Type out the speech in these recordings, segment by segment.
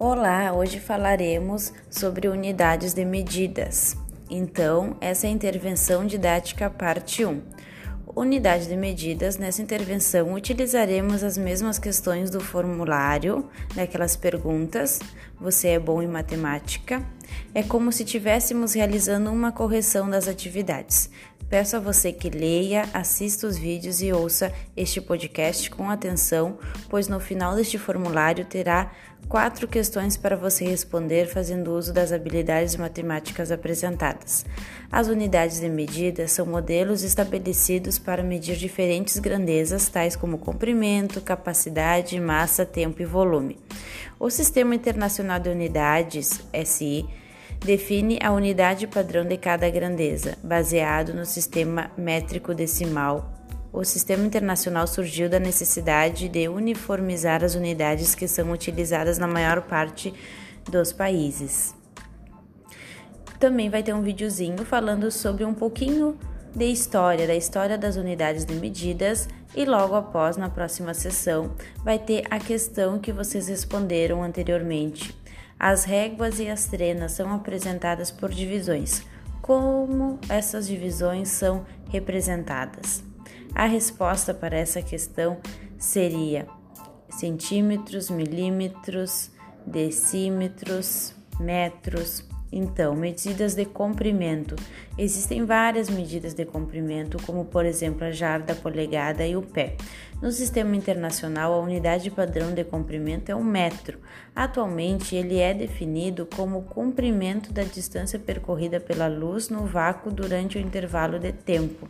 Olá, hoje falaremos sobre unidades de medidas. Então, essa é a intervenção didática parte 1. Unidade de medidas, nessa intervenção utilizaremos as mesmas questões do formulário, daquelas perguntas. Você é bom em matemática? É como se estivéssemos realizando uma correção das atividades. Peço a você que leia, assista os vídeos e ouça este podcast com atenção, pois no final deste formulário terá quatro questões para você responder fazendo uso das habilidades matemáticas apresentadas. As unidades de medida são modelos estabelecidos para medir diferentes grandezas, tais como comprimento, capacidade, massa, tempo e volume. O Sistema Internacional de Unidades, SI, define a unidade padrão de cada grandeza, baseado no sistema métrico decimal. O sistema internacional surgiu da necessidade de uniformizar as unidades que são utilizadas na maior parte dos países. Também vai ter um videozinho falando sobre um pouquinho de história, da história das unidades de medidas e logo após, na próxima sessão, vai ter a questão que vocês responderam anteriormente as réguas e as trenas são apresentadas por divisões. Como essas divisões são representadas? A resposta para essa questão seria centímetros, milímetros, decímetros, metros, então, medidas de comprimento. Existem várias medidas de comprimento, como por exemplo a jarda, a polegada e o pé. No sistema internacional, a unidade padrão de comprimento é o metro. Atualmente, ele é definido como o comprimento da distância percorrida pela luz no vácuo durante o intervalo de tempo.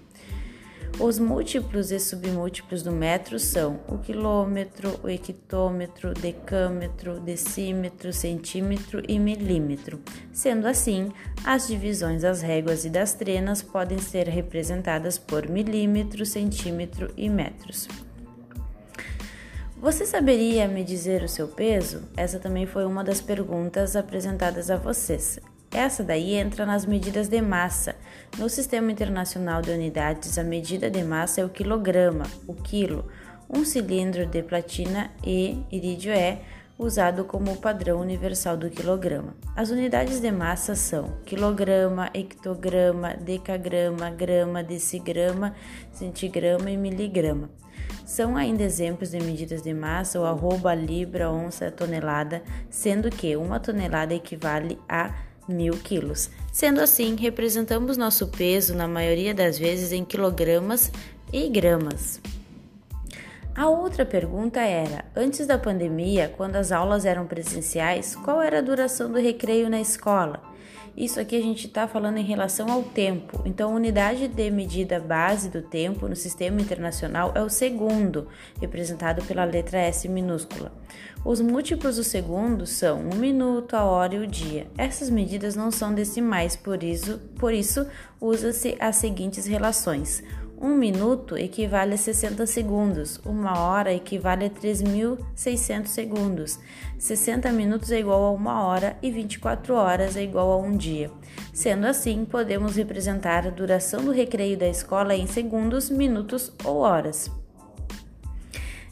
Os múltiplos e submúltiplos do metro são o quilômetro, o hectômetro, decâmetro, decímetro, centímetro e milímetro. Sendo assim, as divisões das réguas e das trenas podem ser representadas por milímetro, centímetro e metros. Você saberia me dizer o seu peso? Essa também foi uma das perguntas apresentadas a vocês. Essa daí entra nas medidas de massa. No Sistema Internacional de Unidades, a medida de massa é o quilograma, o quilo. Um cilindro de platina e irídio é usado como padrão universal do quilograma. As unidades de massa são quilograma, hectograma, decagrama, grama, decigrama, centigrama e miligrama. São ainda exemplos de medidas de massa o arroba, libra, onça, tonelada, sendo que uma tonelada equivale a mil quilos. Sendo assim, representamos nosso peso, na maioria das vezes, em quilogramas e gramas. A outra pergunta era: antes da pandemia, quando as aulas eram presenciais, qual era a duração do recreio na escola? Isso aqui a gente está falando em relação ao tempo. Então, a unidade de medida base do tempo no sistema internacional é o segundo, representado pela letra S minúscula. Os múltiplos do segundo são o minuto, a hora e o dia. Essas medidas não são decimais, por isso, por isso usa-se as seguintes relações. Um minuto equivale a 60 segundos, uma hora equivale a 3.600 segundos, 60 minutos é igual a uma hora e 24 horas é igual a um dia. Sendo assim, podemos representar a duração do recreio da escola em segundos, minutos ou horas.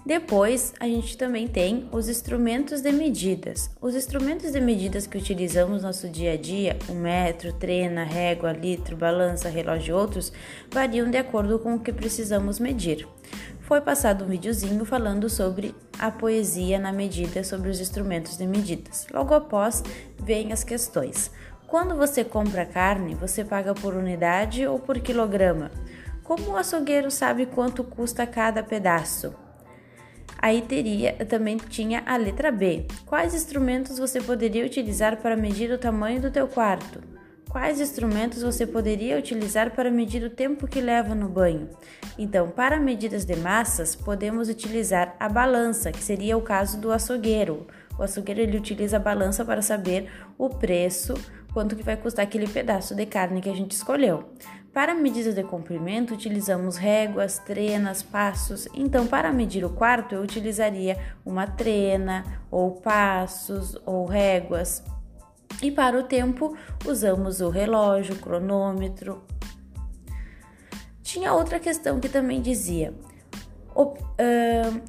Depois, a gente também tem os instrumentos de medidas. Os instrumentos de medidas que utilizamos no nosso dia a dia, o metro, trena, régua, litro, balança, relógio e outros, variam de acordo com o que precisamos medir. Foi passado um videozinho falando sobre a poesia na medida sobre os instrumentos de medidas. Logo após, vêm as questões. Quando você compra carne, você paga por unidade ou por quilograma? Como o açougueiro sabe quanto custa cada pedaço? Aí teria, também tinha a letra B. Quais instrumentos você poderia utilizar para medir o tamanho do teu quarto? Quais instrumentos você poderia utilizar para medir o tempo que leva no banho? Então, para medidas de massas, podemos utilizar a balança, que seria o caso do açougueiro. O açougueiro ele utiliza a balança para saber o preço, quanto que vai custar aquele pedaço de carne que a gente escolheu. Para medidas de comprimento, utilizamos réguas, trenas, passos. Então, para medir o quarto, eu utilizaria uma trena, ou passos, ou réguas. E para o tempo, usamos o relógio, o cronômetro. Tinha outra questão que também dizia: O, uh,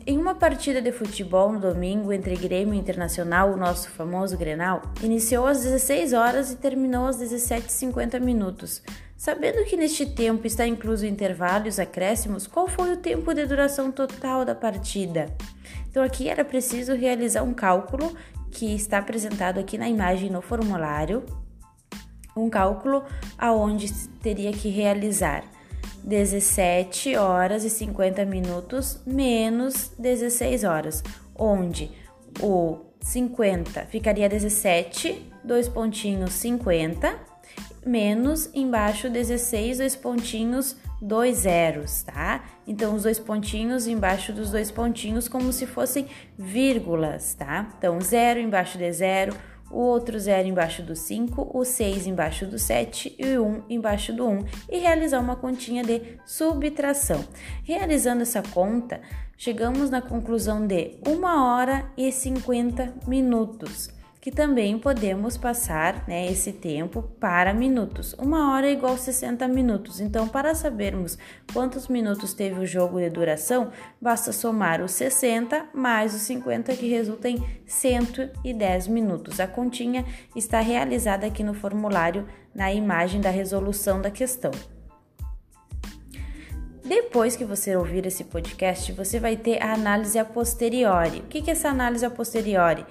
em uma partida de futebol no domingo entre Grêmio e Internacional, o nosso famoso Grenal, iniciou às 16 horas e terminou às 17h50 minutos. Sabendo que neste tempo está incluso o intervalo e os acréscimos, qual foi o tempo de duração total da partida? Então aqui era preciso realizar um cálculo que está apresentado aqui na imagem no formulário, um cálculo aonde teria que realizar 17 horas e 50 minutos menos 16 horas, onde o 50 ficaria 17, dois pontinhos 50, menos embaixo 16, dois pontinhos dois zeros, tá? Então, os dois pontinhos embaixo dos dois pontinhos como se fossem vírgulas, tá? Então, zero embaixo de zero, o outro zero embaixo do 5, o 6 embaixo do 7 e o 1 embaixo do 1 e realizar uma continha de subtração. Realizando essa conta, chegamos na conclusão de 1 hora e 50 minutos que também podemos passar né, esse tempo para minutos. Uma hora é igual a 60 minutos. Então, para sabermos quantos minutos teve o jogo de duração, basta somar os 60 mais os 50, que resulta em 110 minutos. A continha está realizada aqui no formulário, na imagem da resolução da questão. Depois que você ouvir esse podcast, você vai ter a análise a posteriori. O que é essa análise a posteriori?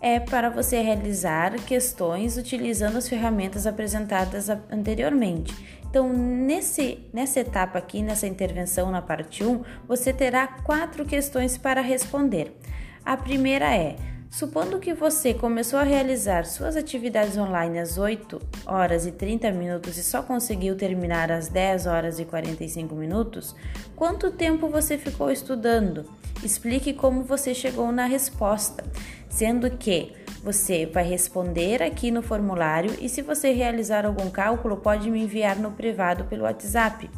É para você realizar questões utilizando as ferramentas apresentadas anteriormente. Então, nesse, nessa etapa aqui, nessa intervenção na parte 1, você terá quatro questões para responder. A primeira é: Supondo que você começou a realizar suas atividades online às 8 horas e 30 minutos e só conseguiu terminar às 10 horas e 45 minutos, quanto tempo você ficou estudando? Explique como você chegou na resposta, sendo que você vai responder aqui no formulário e se você realizar algum cálculo, pode me enviar no privado pelo WhatsApp.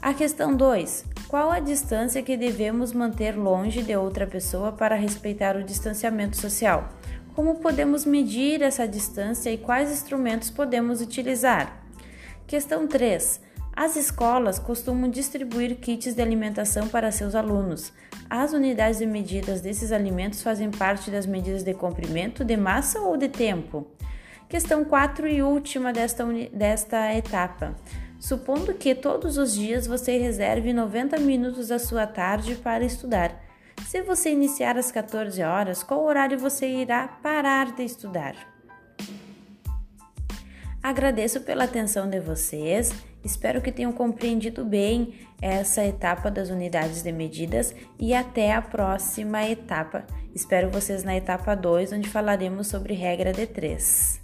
A questão 2. Qual a distância que devemos manter longe de outra pessoa para respeitar o distanciamento social? Como podemos medir essa distância e quais instrumentos podemos utilizar? Questão 3. As escolas costumam distribuir kits de alimentação para seus alunos. As unidades de medidas desses alimentos fazem parte das medidas de comprimento, de massa ou de tempo? Questão 4 e última desta, desta etapa. Supondo que todos os dias você reserve 90 minutos da sua tarde para estudar. Se você iniciar às 14 horas, qual horário você irá parar de estudar? Agradeço pela atenção de vocês, espero que tenham compreendido bem essa etapa das unidades de medidas e até a próxima etapa. Espero vocês na etapa 2, onde falaremos sobre regra de 3.